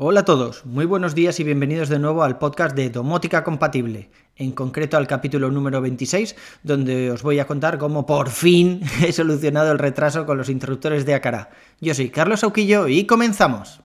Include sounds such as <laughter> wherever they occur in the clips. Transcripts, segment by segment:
Hola a todos, muy buenos días y bienvenidos de nuevo al podcast de Domótica Compatible, en concreto al capítulo número 26, donde os voy a contar cómo por fin <laughs> he solucionado el retraso con los interruptores de Acara. Yo soy Carlos Auquillo y comenzamos.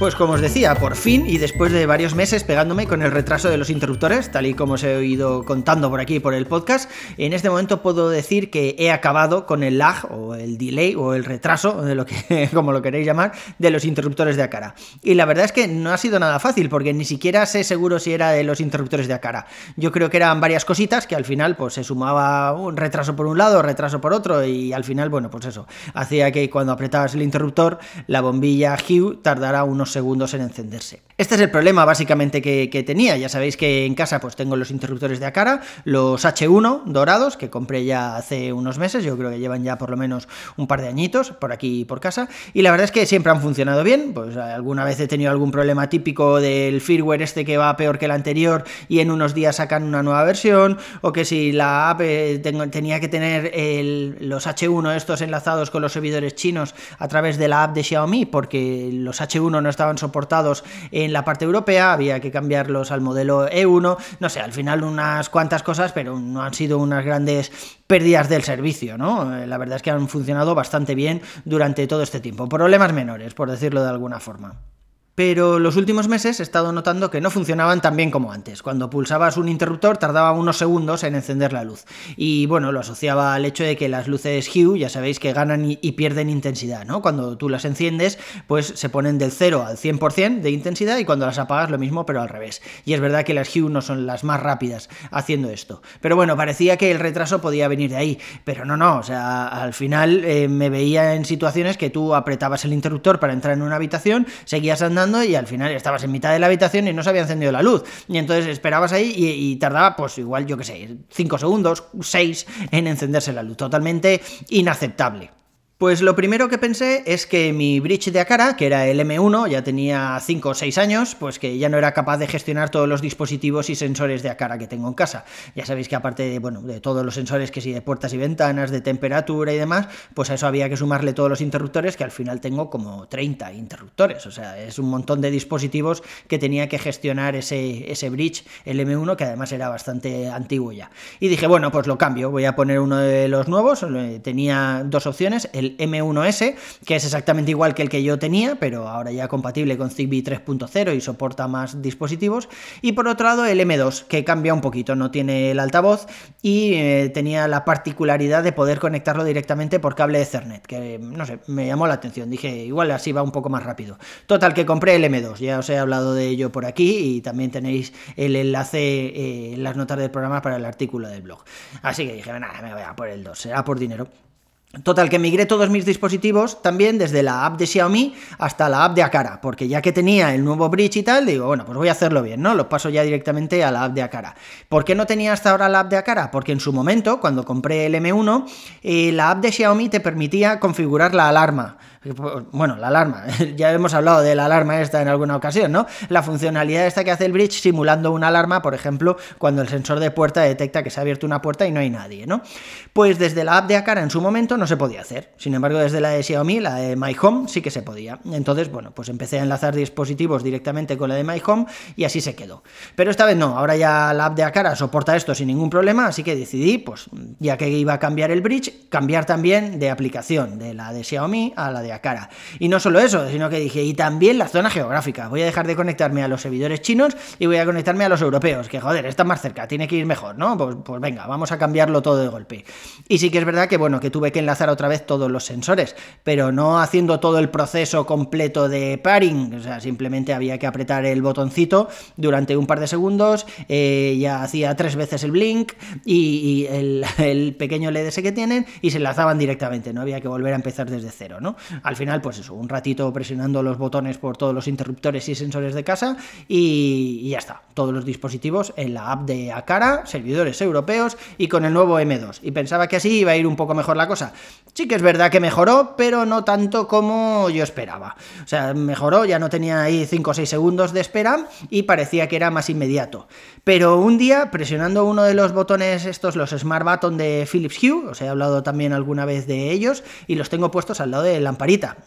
Pues como os decía, por fin y después de varios meses pegándome con el retraso de los interruptores, tal y como os he ido contando por aquí por el podcast, en este momento puedo decir que he acabado con el lag o el delay o el retraso, de lo que, <laughs> como lo queréis llamar, de los interruptores de Acara. Y la verdad es que no ha sido nada fácil porque ni siquiera sé seguro si era de los interruptores de Acara. Yo creo que eran varias cositas que al final pues se sumaba un retraso por un lado, retraso por otro y al final, bueno, pues eso, hacía que cuando apretabas el interruptor la bombilla Hue tardara unos segundos en encenderse. Este es el problema básicamente que, tenía. Ya sabéis que en casa pues tengo los interruptores de Acara, los H1 dorados que compré ya hace unos meses, yo creo que llevan ya por lo menos un par de añitos por aquí y por casa, y la verdad es que siempre han funcionado bien, pues alguna vez he tenido algún problema típico del firmware este que va peor que el anterior y en unos días sacan una nueva versión, o que si la app eh, tenía que tener los H1 estos enlazados con los servidores chinos a través de la app de Xiaomi, porque los H1 no estaban soportados en la parte europea, había que cambiarlos al modelo E1, no sé, al final unas cuantas cosas, pero no han sido unas grandes pérdidas del servicio, ¿no? Eh, la verdad es que han funcionado bastante bien durante todo este tiempo. Problemas menores, por decirlo de alguna forma pero los últimos meses he estado notando que no funcionaban tan bien como antes. Cuando pulsabas un interruptor tardaba unos segundos en encender la luz. Y bueno, lo asociaba al hecho de que las luces Hue, ya sabéis que ganan y pierden intensidad, ¿no? Cuando tú las enciendes, pues se ponen del 0 al 100% de intensidad y cuando las apagas lo mismo, pero al revés. Y es verdad que las Hue no son las más rápidas haciendo esto. Pero bueno, parecía que el retraso podía venir de ahí. Pero no, no, o sea, al final eh, me veía en situaciones que tú apretabas el interruptor para entrar en una habitación, seguías andando y al final estabas en mitad de la habitación y no se había encendido la luz. Y entonces esperabas ahí y, tardaba, pues igual, yo qué sé, 5 segundos, 6 en encenderse la luz. Totalmente inaceptable. Pues lo primero que pensé es que mi bridge de Akara, que era el M1, ya tenía 5 o 6 años, pues que ya no era capaz de gestionar todos los dispositivos y sensores de Akara que tengo en casa. Ya sabéis que aparte de, bueno, de todos los sensores que sí, de puertas y ventanas, de temperatura y demás, pues a eso había que sumarle todos los interruptores, que al final tengo como 30 interruptores. O sea, es un montón de dispositivos que tenía que gestionar ese, ese bridge, el M1, que además era bastante antiguo ya. Y dije, bueno, pues lo cambio, voy a poner uno de los nuevos. Tenía dos opciones, el M1S, que es exactamente igual que el que yo tenía, pero ahora ya compatible con Zigbee 3.0 y soporta más dispositivos. Y por otro lado, el M2, que cambia un poquito, no tiene el altavoz y eh, tenía la particularidad de poder conectarlo directamente por cable Ethernet, que no sé, me llamó la atención. Dije, igual así va un poco más rápido. Total, que compré el M2, ya os he hablado de ello por aquí y también tenéis el enlace eh, en las notas del programa para el artículo del blog. Así que dije, nada, me voy a por el 2, será por dinero. Total, que migré todos mis dispositivos también desde la app de Xiaomi hasta la app de Akara, porque ya que tenía el nuevo bridge y tal, digo, bueno, pues voy a hacerlo bien, ¿no? Lo paso ya directamente a la app de Akara. ¿Por qué no tenía hasta ahora la app de Akara? Porque en su momento, cuando compré el M1, eh, la app de Xiaomi te permitía configurar la alarma. Bueno, la alarma, <laughs> ya hemos hablado de la alarma esta en alguna ocasión, ¿no? La funcionalidad esta que hace el bridge simulando una alarma, por ejemplo, cuando el sensor de puerta detecta que se ha abierto una puerta y no hay nadie, ¿no? Pues desde la app de Akara en su momento no se podía hacer. Sin embargo, desde la de Xiaomi, la de My Home, sí que se podía. Entonces, bueno, pues empecé a enlazar dispositivos directamente con la de My Home y así se quedó. Pero esta vez no, ahora ya la app de Akara soporta esto sin ningún problema, así que decidí, pues ya que iba a cambiar el bridge, cambiar también de aplicación de la de Xiaomi a la de cara. Y no solo eso, sino que dije, y también la zona geográfica. Voy a dejar de conectarme a los servidores chinos y voy a conectarme a los europeos, que joder, está más cerca, tiene que ir mejor, ¿no? Pues, pues venga, vamos a cambiarlo todo de golpe. Y sí que es verdad que, bueno, que tuve que enlazar otra vez todos los sensores, pero no haciendo todo el proceso completo de pairing, o sea, simplemente había que apretar el botoncito durante un par de segundos, eh, ya hacía tres veces el blink y, el, <laughs> el, pequeño LDS que tienen y se enlazaban directamente, no había que volver a empezar desde cero, ¿no? Al final, pues eso, un ratito presionando los botones por todos los interruptores y sensores de casa y, ya está. Todos los dispositivos en la app de Acara, servidores europeos y con el nuevo M2. Y pensaba que así iba a ir un poco mejor la cosa. Sí que es verdad que mejoró, pero no tanto como yo esperaba. O sea, mejoró, ya no tenía ahí 5 o 6 segundos de espera y parecía que era más inmediato. Pero un día, presionando uno de los botones estos, los Smart Button de Philips Hue, os he hablado también alguna vez de ellos, y los tengo puestos al lado de la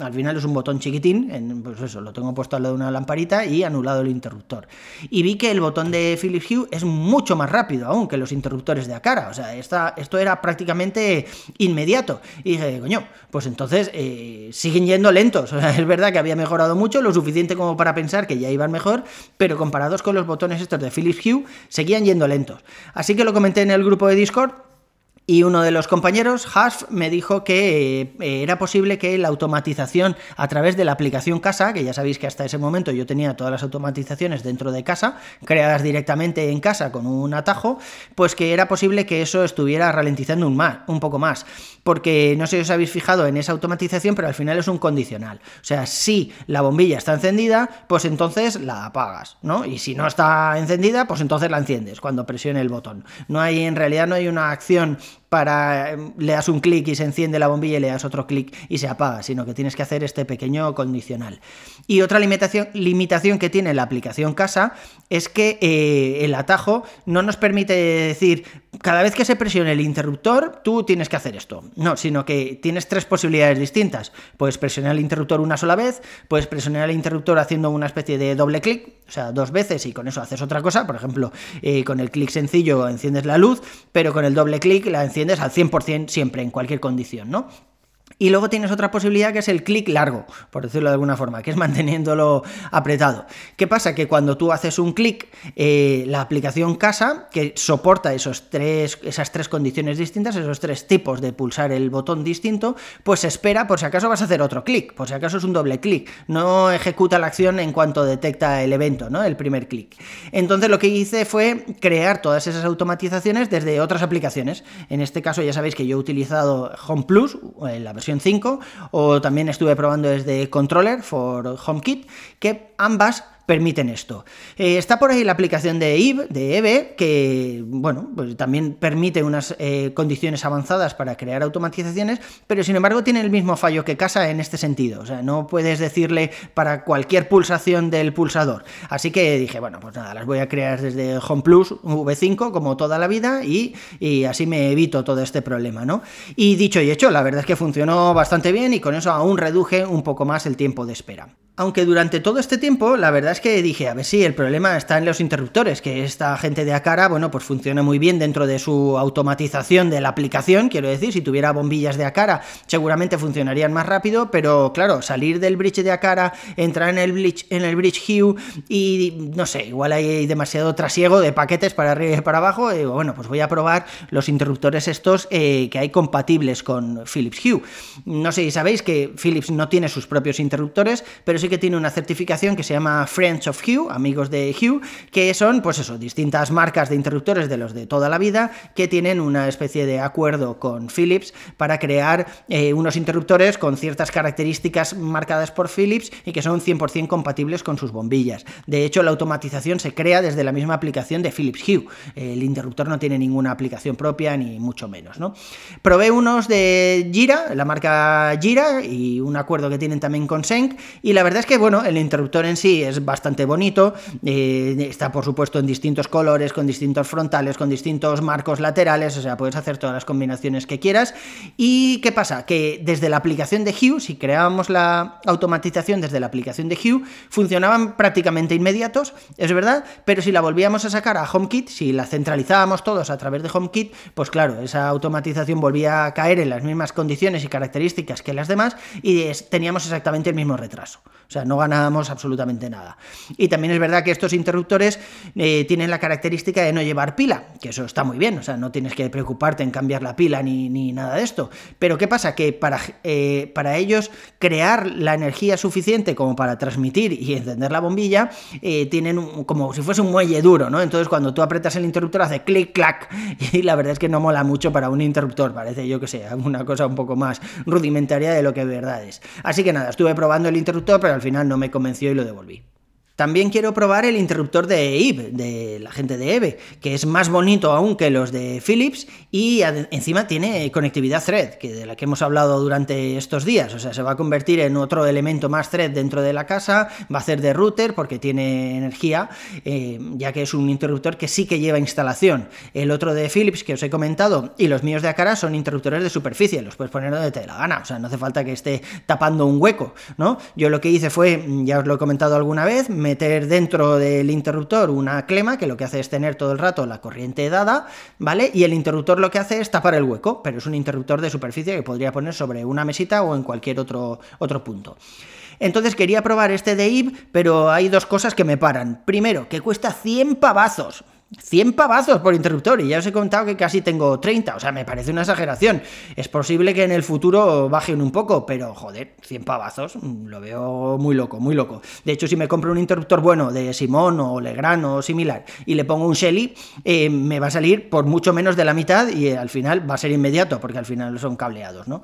Al final es un botón chiquitín, en, pues eso, lo tengo puesto al lado de una lamparita y anulado el interruptor. Y vi que el botón de Philips Hue es mucho más rápido aún que los interruptores de Acara. O sea, esto era prácticamente inmediato. Y dije, coño, pues entonces eh, siguen yendo lentos. <laughs> Es verdad que había mejorado mucho, lo suficiente como para pensar que ya iban mejor, pero comparados con los botones estos de Philips Hue, seguían yendo lentos. Así que lo comenté en el grupo de Discord y uno de los compañeros, Hasf, me dijo que eh, era posible que la automatización a través de la aplicación Casa, que ya sabéis que hasta ese momento yo tenía todas las automatizaciones dentro de casa, creadas directamente en casa con un atajo, pues que era posible que eso estuviera ralentizando un, más, un poco más. Porque no sé si os habéis fijado en esa automatización, pero al final es un condicional. O sea, si la bombilla está encendida, pues entonces la apagas, ¿no? Y si no está encendida, pues entonces la enciendes cuando presione el botón. No hay, en realidad no hay una acción para em, le das un clic y se enciende la bombilla y le das otro clic y se apaga, sino que tienes que hacer este pequeño condicional. Y otra limitación, limitación que tiene la aplicación casa es que eh, el atajo no nos permite decir cada vez que se presione el interruptor, tú tienes que hacer esto. No, sino que tienes tres posibilidades distintas. Puedes presionar el interruptor una sola vez, puedes presionar el interruptor haciendo una especie de doble clic, o sea, dos veces y con eso haces otra cosa. Por ejemplo, eh, con el clic sencillo enciendes la luz, pero con el doble clic la enciendes al 100% siempre, en cualquier condición, ¿no? Y luego tienes otra posibilidad que es el clic largo, por decirlo de alguna forma, que es manteniéndolo apretado. ¿Qué pasa? Que cuando tú haces un clic, eh, la aplicación Casa, que soporta esos tres, esas tres condiciones distintas, esos tres tipos de pulsar el botón distinto, pues espera por si acaso vas a hacer otro clic, por si acaso es un doble clic. No ejecuta la acción en cuanto detecta el evento, ¿no? El primer clic. Entonces lo que hice fue crear todas esas automatizaciones desde otras aplicaciones. En este caso ya sabéis que yo he utilizado Home Plus, en la versión 5, o también estuve probando desde Controller for HomeKit, que ambas permiten esto. Eh, está por ahí la aplicación de Eve, de Eve, que bueno, pues también permite unas eh, condiciones avanzadas para crear automatizaciones, pero sin embargo tiene el mismo fallo que Casa en este sentido. O sea, no puedes decirle para cualquier pulsación del pulsador. Así que dije, bueno, pues nada, las voy a crear desde Home Plus V5 como toda la vida y, y así me evito todo este problema, ¿no? Y dicho y hecho, la verdad es que funcionó bastante bien y con eso aún reduje un poco más el tiempo de espera. Aunque durante todo este tiempo, la verdad es que dije, a ver si el problema está en los interruptores, que esta gente de Acara, bueno, pues funciona muy bien dentro de su automatización de la aplicación, quiero decir, si tuviera bombillas de Acara, seguramente funcionarían más rápido, pero claro, salir del bridge de Acara, entrar en el bridge, en el bridge Hue y no sé, igual hay demasiado trasiego de paquetes para arriba y para abajo, y bueno, pues voy a probar los interruptores estos eh, que hay compatibles con Philips Hue. No sé si sabéis que Philips no tiene sus propios interruptores, pero sí que tiene una certificación que se llama Friends of Hue, amigos de Hue, que son, pues eso, distintas marcas de interruptores de los de toda la vida que tienen una especie de acuerdo con Philips para crear eh, unos interruptores con ciertas características marcadas por Philips y que son 100% compatibles con sus bombillas. De hecho, la automatización se crea desde la misma aplicación de Philips Hue. El interruptor no tiene ninguna aplicación propia, ni mucho menos, ¿no? Probé unos de Gira, la marca Gira, y un acuerdo que tienen también con Senk, y la verdad es que, bueno, el interruptor en sí es bastante bonito, eh, está por supuesto en distintos colores, con distintos frontales, con distintos marcos laterales, o sea, puedes hacer todas las combinaciones que quieras. ¿Y qué pasa? Que desde la aplicación de Hue, si creábamos la automatización desde la aplicación de Hue, funcionaban prácticamente inmediatos, es verdad, pero si la volvíamos a sacar a HomeKit, si la centralizábamos todos a través de HomeKit, pues claro, esa automatización volvía a caer en las mismas condiciones y características que las demás y teníamos exactamente el mismo retraso. O sea, no ganamos absolutamente nada. Y también es verdad que estos interruptores eh, tienen la característica de no llevar pila, que eso está muy bien, o sea, no tienes que preocuparte en cambiar la pila ni, nada de esto. Pero ¿qué pasa? Que para, eh, para ellos crear la energía suficiente como para transmitir y encender la bombilla, eh, tienen como si fuese un muelle duro, ¿no? Entonces cuando tú apretas el interruptor hace clic, clac, <laughs> y la verdad es que no mola mucho para un interruptor, parece yo que sea una cosa un poco más rudimentaria de lo que verdad es. Así que nada, estuve probando el interruptor, pero al final no me convenció y lo devolví. También quiero probar el interruptor de Eve, de la gente de Eve, que es más bonito aún que los de Philips y encima tiene conectividad Thread, que de la que hemos hablado durante estos días. O sea, se va a convertir en otro elemento más Thread dentro de la casa, va a ser de router porque tiene energía, eh, ya que es un interruptor que sí que lleva instalación. El otro de Philips que os he comentado y los míos de Acara son interruptores de superficie, los puedes poner donde te dé la gana, o sea, no hace falta que esté tapando un hueco, ¿no? Yo lo que hice fue, ya os lo he comentado alguna vez, me meter dentro del interruptor una clema que lo que hace es tener todo el rato la corriente dada, ¿vale? Y el interruptor lo que hace es tapar el hueco, pero es un interruptor de superficie que podría poner sobre una mesita o en cualquier otro, otro punto. Entonces quería probar este de IB, pero hay dos cosas que me paran. Primero, que cuesta 100 pavazos. 100 pavazos por interruptor y ya os he contado que casi tengo 30, o sea, me parece una exageración. Es posible que en el futuro bajen un poco, pero joder, 100 pavazos, mm, lo veo muy loco, muy loco. De hecho, si me compro un interruptor bueno de Simón o Legrand o similar y le pongo un Shelly, eh, me va a salir por mucho menos de la mitad y eh, al final va a ser inmediato, porque al final son cableados, ¿no?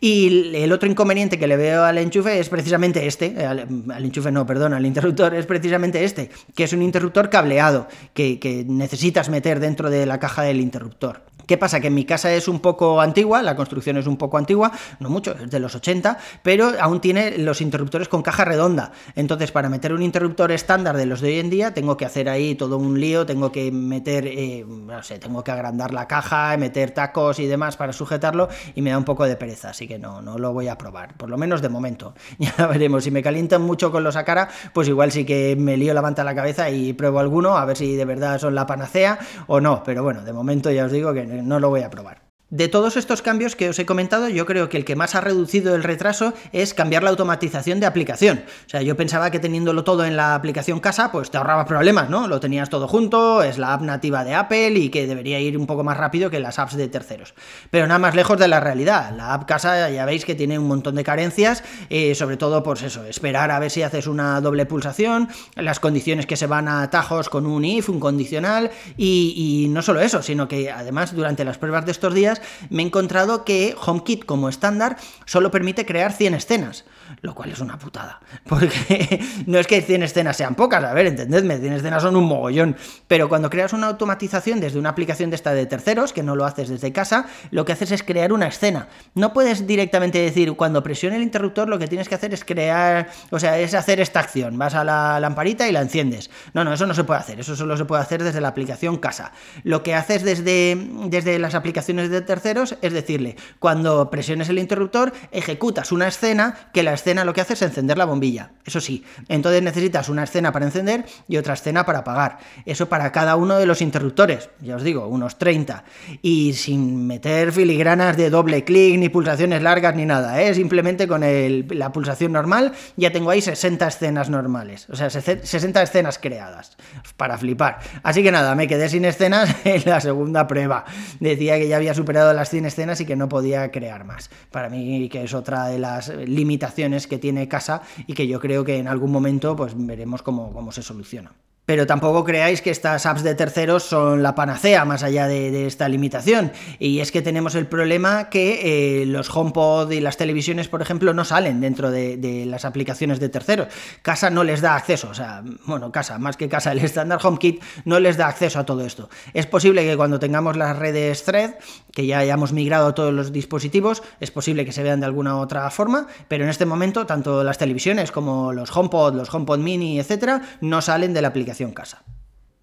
Y el otro inconveniente que le veo al enchufe es precisamente este, al, enchufe no, perdón, al interruptor es precisamente este, que es un interruptor cableado, que, que necesitas meter dentro de la caja del interruptor. ¿Qué pasa? Que mi casa es un poco antigua, la construcción es un poco antigua, no mucho, es de los 80, pero aún tiene los interruptores con caja redonda. Entonces, para meter un interruptor estándar de los de hoy en día, tengo que hacer ahí todo un lío, tengo que meter, eh, no sé, tengo que agrandar la caja, meter tacos y demás para sujetarlo, y me da un poco de pereza, así que no, no lo voy a probar, por lo menos de momento. <laughs> Ya veremos, si me calientan mucho con los a cara, pues igual sí que me lío la manta la cabeza y pruebo alguno, a ver si de verdad son la panacea o no, pero bueno, de momento ya os digo que no lo voy a probar. De todos estos cambios que os he comentado, yo creo que el que más ha reducido el retraso es cambiar la automatización de aplicación. O sea, yo pensaba que teniéndolo todo en la aplicación casa, pues te ahorrabas problemas, ¿no? Lo tenías todo junto, es la app nativa de Apple y que debería ir un poco más rápido que las apps de terceros. Pero nada más lejos de la realidad. La app casa ya veis que tiene un montón de carencias, eh, sobre todo, pues eso, esperar a ver si haces una doble pulsación, las condiciones que se van a atajos con un if, un condicional, y no solo eso, sino que además durante las pruebas de estos días me he encontrado que HomeKit como estándar solo permite crear 100 escenas lo cual es una putada. Porque <laughs> no es que 100 escenas sean pocas, a ver, entendedme, 100 escenas son un mogollón, pero cuando creas una automatización desde una aplicación de esta de terceros, que no lo haces desde casa, lo que haces es crear una escena. No puedes directamente decir, cuando presione el interruptor, lo que tienes que hacer es crear, o sea, es hacer esta acción, vas a la lamparita y la enciendes. No, no, eso no se puede hacer, eso solo se puede hacer desde la aplicación casa. Lo que haces desde, desde las aplicaciones de terceros es decirle, cuando presiones el interruptor, ejecutas una escena que la escena lo que hace es encender la bombilla, eso sí. Entonces necesitas una escena para encender y otra escena para apagar. Eso para cada uno de los interruptores, ya os digo, unos 30. Y sin meter filigranas de doble clic, ni pulsaciones largas, ni nada. ¿eh? Simplemente con la pulsación normal ya tengo ahí 60 escenas normales. O sea, 60 escenas creadas. Para flipar. Así que nada, me quedé sin escenas <laughs> en la segunda prueba. Decía que ya había superado las 100 escenas y que no podía crear más. Para mí que es otra de las limitaciones que tiene casa y que yo creo que en algún momento pues veremos cómo, cómo se soluciona pero tampoco creáis que estas apps de terceros son la panacea más allá de, esta limitación. Y es que tenemos el problema que eh, los HomePod y las televisiones, por ejemplo, no salen dentro de, las aplicaciones de terceros. Casa no les da acceso, o sea, bueno, casa, más que casa, <laughs> el estándar HomeKit no les da acceso a todo esto. Es posible que cuando tengamos las redes Thread, que ya hayamos migrado a todos los dispositivos, es posible que se vean de alguna otra forma, pero en este momento tanto las televisiones como los HomePod, los HomePod Mini, etcétera, no salen de la aplicación casa.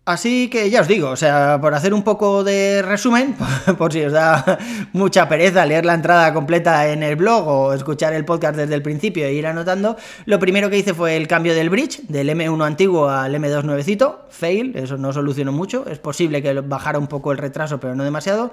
Así que ya os digo, o sea, por hacer un poco de resumen, <laughs> por si os da <laughs> mucha pereza leer la entrada completa en el blog o escuchar el podcast desde el principio e ir anotando, lo primero que hice fue el cambio del bridge, del M1 antiguo al M2 nuevecito, fail, eso no solucionó mucho, es posible que bajara un poco el retraso, pero no demasiado.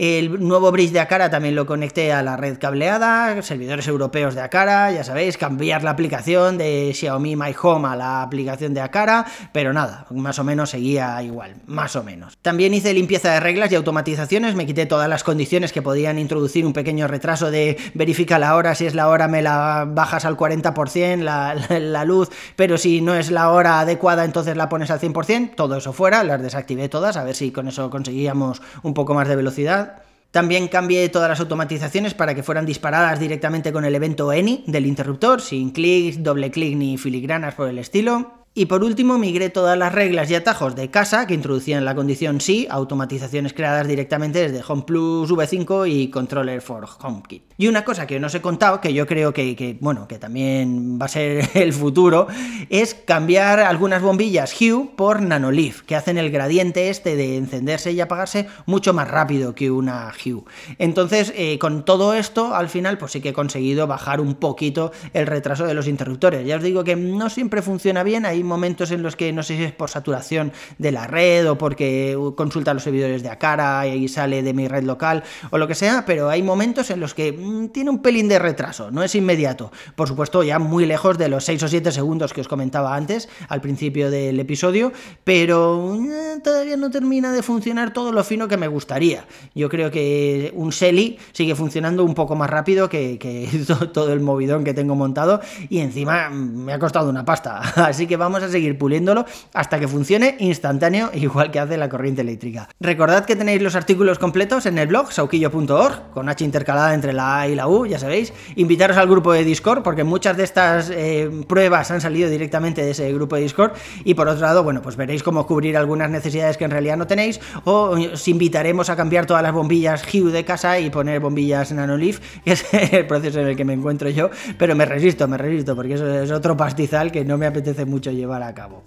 El nuevo bridge de Acara también lo conecté a la red cableada, servidores europeos de Acara, ya sabéis, cambiar la aplicación de Xiaomi My Home a la aplicación de Acara, pero nada, más o menos igual, más o menos. También hice limpieza de reglas y automatizaciones, me quité todas las condiciones que podían introducir un pequeño retraso de verifica la hora, si es la hora me la bajas al 40% la, <laughs> la luz, pero si no es la hora adecuada entonces la pones al 100%, todo eso fuera, las desactivé todas, a ver si con eso conseguíamos un poco más de velocidad. También cambié todas las automatizaciones para que fueran disparadas directamente con el evento ANY del interruptor, sin clics, doble clic ni filigranas por el estilo. Y por último, migré todas las reglas y atajos de casa que introducían la condición sí, automatizaciones creadas directamente desde HomePlus V5 y Controller for HomeKit. Y una cosa que no os he contado, que yo creo que, bueno, que también va a ser <laughs> el futuro, es cambiar algunas bombillas Hue por Nanoleaf, que hacen el gradiente este de encenderse y apagarse mucho más rápido que una Hue. Entonces, eh, con todo esto, al final, pues sí que he conseguido bajar un poquito el retraso de los interruptores. Ya os digo que no siempre funciona bien, momentos en los que no sé si es por saturación de la red o porque consulta los servidores de Acara y sale de mi red local o lo que sea, pero hay momentos en los que mm, tiene un pelín de retraso, no es inmediato. Por supuesto, ya muy lejos de los 6 o 7 segundos que os comentaba antes, al principio del episodio, pero eh, todavía no termina de funcionar todo lo fino que me gustaría. Yo creo que un Shelly sigue funcionando un poco más rápido que, que <laughs> todo el movidón que tengo montado y encima mm, me ha costado una pasta. <laughs> Así que vamos vamos a seguir puliéndolo hasta que funcione instantáneo, <laughs> igual que hace la corriente eléctrica. Recordad que tenéis los artículos completos en el blog sauquillo.org, con H intercalada entre la A y la U, ya sabéis. Invitaros al grupo de Discord, porque muchas de estas eh, pruebas han salido directamente de ese grupo de Discord. Y por otro lado, bueno, pues veréis cómo cubrir algunas necesidades que en realidad no tenéis, o os invitaremos a cambiar todas las bombillas Hue de casa y poner bombillas Nanoleaf, <laughs> que es el proceso en el que me encuentro yo, pero me resisto, me resisto, porque eso es otro pastizal que no me apetece mucho llevar a cabo.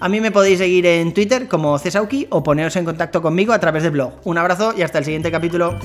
A mí me podéis seguir en Twitter como Cesauki o poneros en contacto conmigo a través del blog. Un abrazo y hasta el siguiente capítulo.